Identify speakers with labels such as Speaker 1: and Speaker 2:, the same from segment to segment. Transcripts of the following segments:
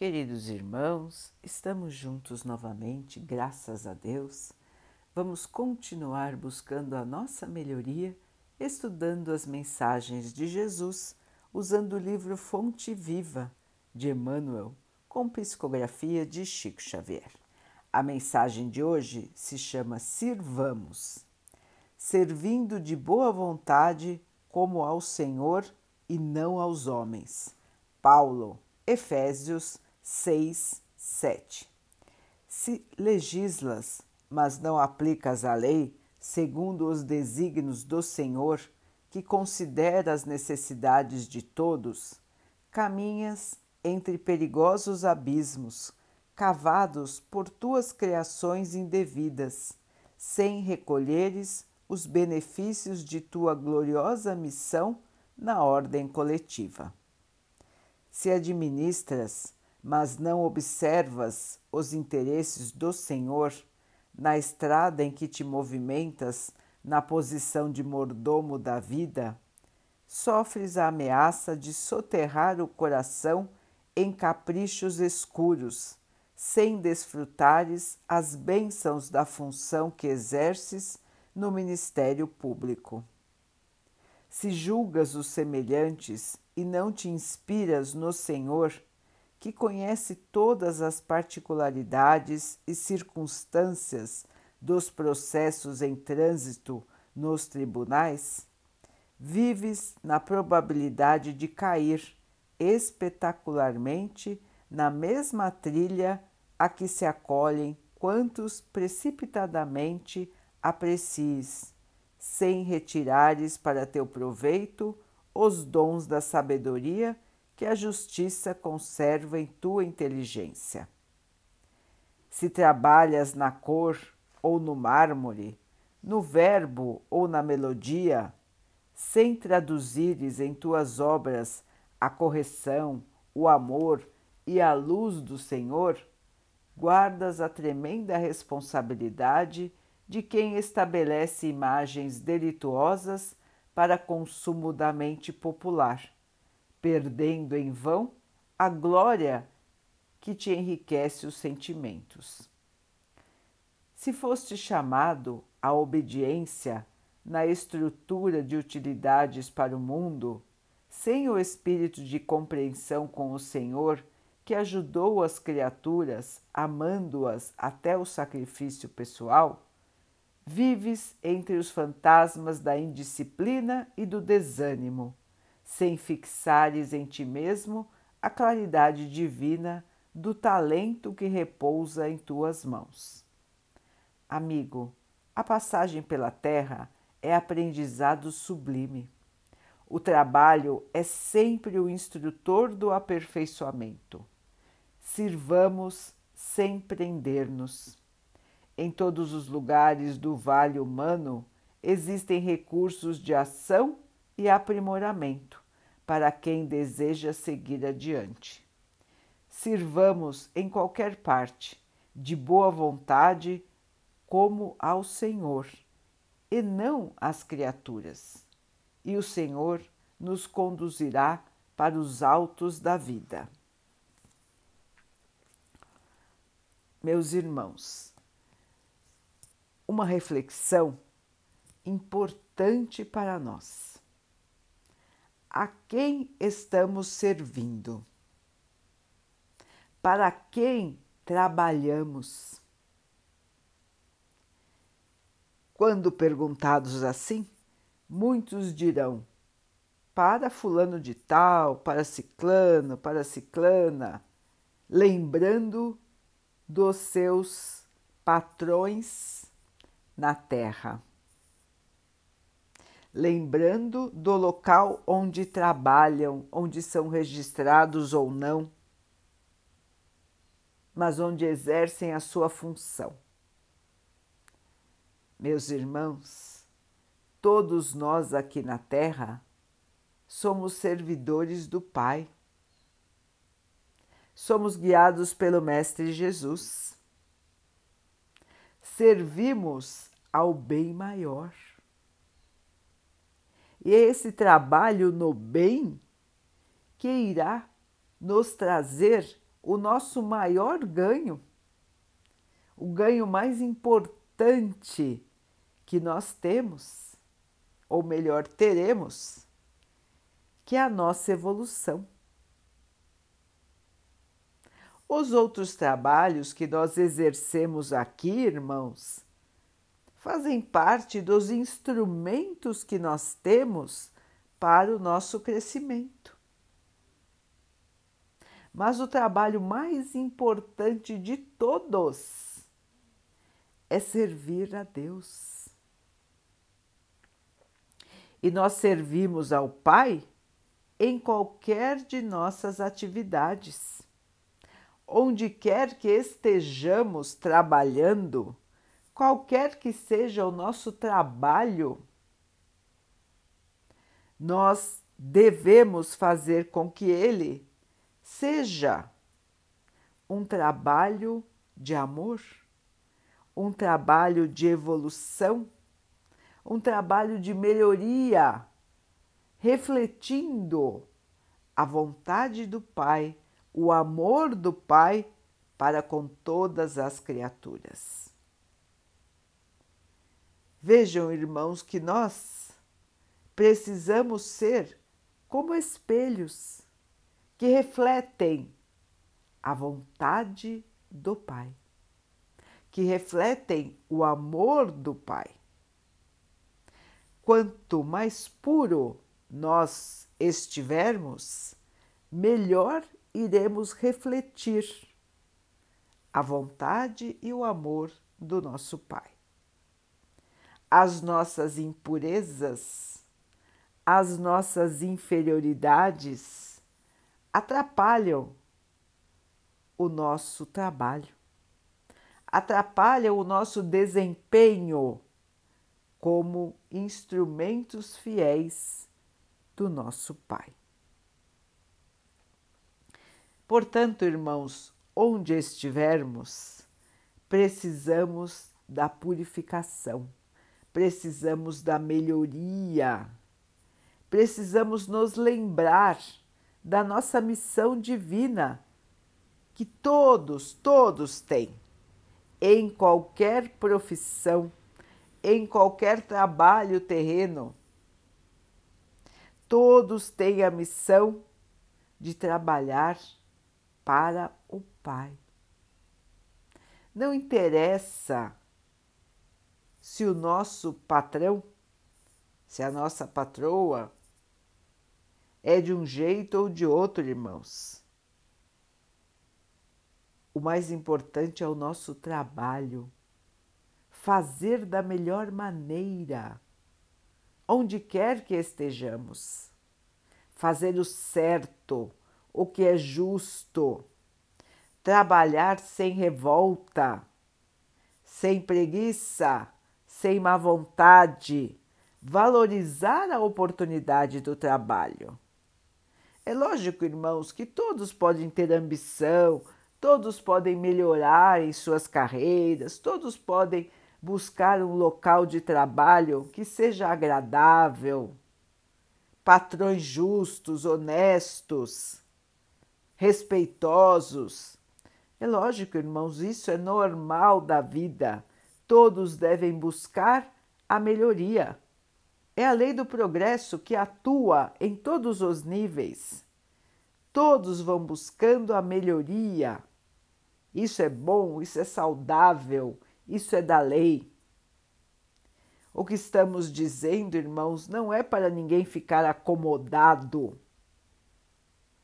Speaker 1: Queridos irmãos, estamos juntos novamente, graças a Deus. Vamos continuar buscando a nossa melhoria, estudando as mensagens de Jesus, usando o livro Fonte Viva de Emmanuel, com psicografia de Chico Xavier. A mensagem de hoje se chama Sirvamos, servindo de boa vontade como ao Senhor e não aos homens. Paulo, Efésios 6, 7. Se legislas, mas não aplicas a lei, segundo os desígnios do Senhor, que considera as necessidades de todos, caminhas entre perigosos abismos, cavados por tuas criações indevidas, sem recolheres os benefícios de tua gloriosa missão na ordem coletiva. Se administras mas não observas os interesses do Senhor na estrada em que te movimentas na posição de mordomo da vida, sofres a ameaça de soterrar o coração em caprichos escuros, sem desfrutares as bênçãos da função que exerces no ministério público. Se julgas os semelhantes e não te inspiras no Senhor, que conhece todas as particularidades e circunstâncias dos processos em trânsito nos tribunais, vives na probabilidade de cair espetacularmente na mesma trilha a que se acolhem quantos precipitadamente aprecies, sem retirares para teu proveito os dons da sabedoria que a justiça conserva em tua inteligência. Se trabalhas na cor ou no mármore, no verbo ou na melodia, sem traduzires em tuas obras a correção, o amor e a luz do Senhor, guardas a tremenda responsabilidade de quem estabelece imagens delituosas para consumo da mente popular perdendo em vão a glória que te enriquece os sentimentos. Se foste chamado à obediência na estrutura de utilidades para o mundo, sem o espírito de compreensão com o Senhor que ajudou as criaturas, amando-as até o sacrifício pessoal, vives entre os fantasmas da indisciplina e do desânimo sem fixares em ti mesmo a claridade divina do talento que repousa em tuas mãos. Amigo, a passagem pela terra é aprendizado sublime. O trabalho é sempre o instrutor do aperfeiçoamento. Sirvamos sem prender-nos. Em todos os lugares do vale humano existem recursos de ação e aprimoramento para quem deseja seguir adiante. Sirvamos em qualquer parte, de boa vontade, como ao Senhor, e não às criaturas, e o Senhor nos conduzirá para os altos da vida. Meus irmãos, uma reflexão importante para nós a quem estamos servindo, para quem trabalhamos. Quando perguntados assim, muitos dirão: para Fulano de Tal, para Ciclano, para Ciclana, lembrando dos seus patrões na terra lembrando do local onde trabalham, onde são registrados ou não, mas onde exercem a sua função. Meus irmãos, todos nós aqui na Terra somos servidores do Pai. Somos guiados pelo Mestre Jesus. Servimos ao bem maior. E é esse trabalho no bem que irá nos trazer o nosso maior ganho, o ganho mais importante que nós temos, ou melhor, teremos, que é a nossa evolução. Os outros trabalhos que nós exercemos aqui, irmãos, fazem parte dos instrumentos que nós temos para o nosso crescimento. Mas o trabalho mais importante de todos é servir a Deus. E nós servimos ao Pai em qualquer de nossas atividades onde quer que estejamos trabalhando, qualquer que seja o nosso trabalho, nós devemos fazer com que ele seja um trabalho de amor, um trabalho de evolução, um trabalho de melhoria, refletindo a vontade do Pai o amor do Pai para com todas as criaturas. Vejam, irmãos, que nós precisamos ser como espelhos que refletem a vontade do Pai, que refletem o amor do Pai. Quanto mais puro nós estivermos, melhor iremos refletir a vontade e o amor do nosso Pai. As nossas impurezas, as nossas inferioridades atrapalham o nosso trabalho, atrapalham o nosso desempenho como instrumentos fiéis do nosso Pai. Portanto, irmãos, onde estivermos, precisamos da purificação, precisamos da melhoria, precisamos nos lembrar da nossa missão divina que todos, todos têm, em qualquer profissão, em qualquer trabalho terreno. Todos têm a missão de trabalhar para o Pai. Não interessa se o nosso patrão, se a nossa patroa é de um jeito ou de outro, irmãos. O mais importante é o nosso trabalho, fazer da melhor maneira, onde quer que estejamos, fazer o certo o que é justo, trabalhar sem revolta, sem preguiça, sem má vontade, valorizar a oportunidade do trabalho. É lógico, irmãos, que todos podem ter ambição, todos podem melhorar em suas carreiras, todos podem buscar um local de trabalho que seja agradável, patrões justos, honestos respeitosos. É lógico, irmãos, isso é normal da vida. Todos devem buscar a melhoria. É a lei do progresso que atua em todos os níveis. Todos vão buscando a melhoria. Isso é bom, isso é saudável, isso é da lei. O que estamos dizendo, irmãos, não é para ninguém ficar acomodado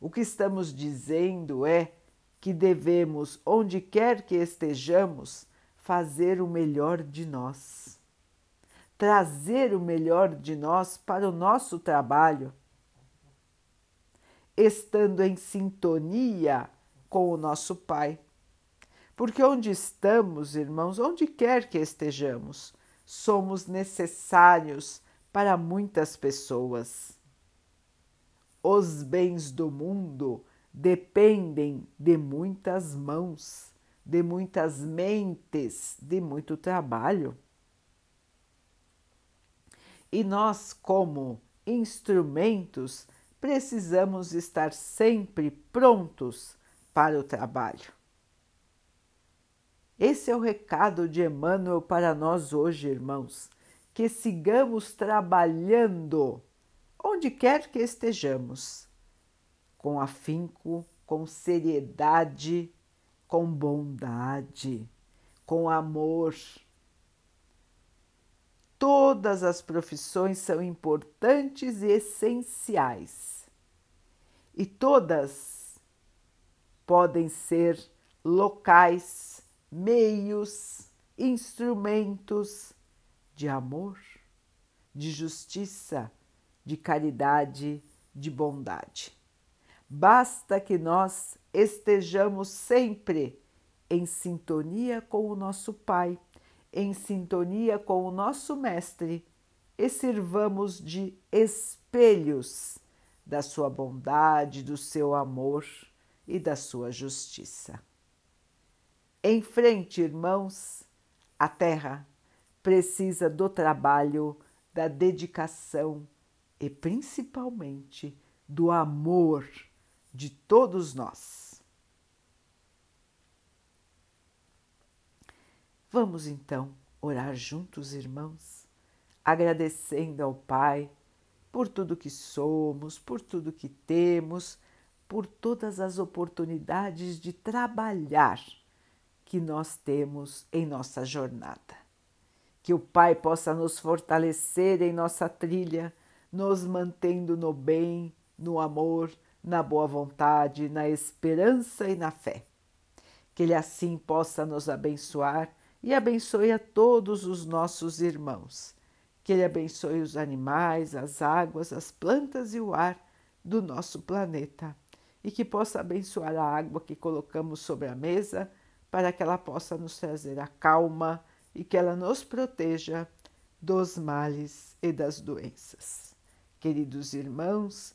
Speaker 1: o que estamos dizendo é que devemos, onde quer que estejamos, fazer o melhor de nós, trazer o melhor de nós para o nosso trabalho, estando em sintonia com o nosso Pai. Porque onde estamos, irmãos, onde quer que estejamos, somos necessários para muitas pessoas. Os bens do mundo dependem de muitas mãos, de muitas mentes, de muito trabalho. E nós, como instrumentos, precisamos estar sempre prontos para o trabalho. Esse é o recado de Emmanuel para nós hoje, irmãos, que sigamos trabalhando onde quer que estejamos, com afinco, com seriedade, com bondade, com amor. Todas as profissões são importantes e essenciais, e todas podem ser locais meios, instrumentos de amor, de justiça, de caridade, de bondade. Basta que nós estejamos sempre em sintonia com o nosso Pai, em sintonia com o nosso Mestre e sirvamos de espelhos da sua bondade, do seu amor e da sua justiça. Em frente, irmãos, a terra precisa do trabalho, da dedicação e principalmente do amor de todos nós. Vamos então orar juntos, irmãos, agradecendo ao Pai por tudo que somos, por tudo que temos, por todas as oportunidades de trabalhar que nós temos em nossa jornada. Que o Pai possa nos fortalecer em nossa trilha, nos mantendo no bem, no amor, na boa vontade, na esperança e na fé. Que Ele assim possa nos abençoar e abençoe a todos os nossos irmãos. Que Ele abençoe os animais, as águas, as plantas e o ar do nosso planeta. E que possa abençoar a água que colocamos sobre a mesa para que ela possa nos trazer a calma e que ela nos proteja dos males e das doenças. Queridos irmãos,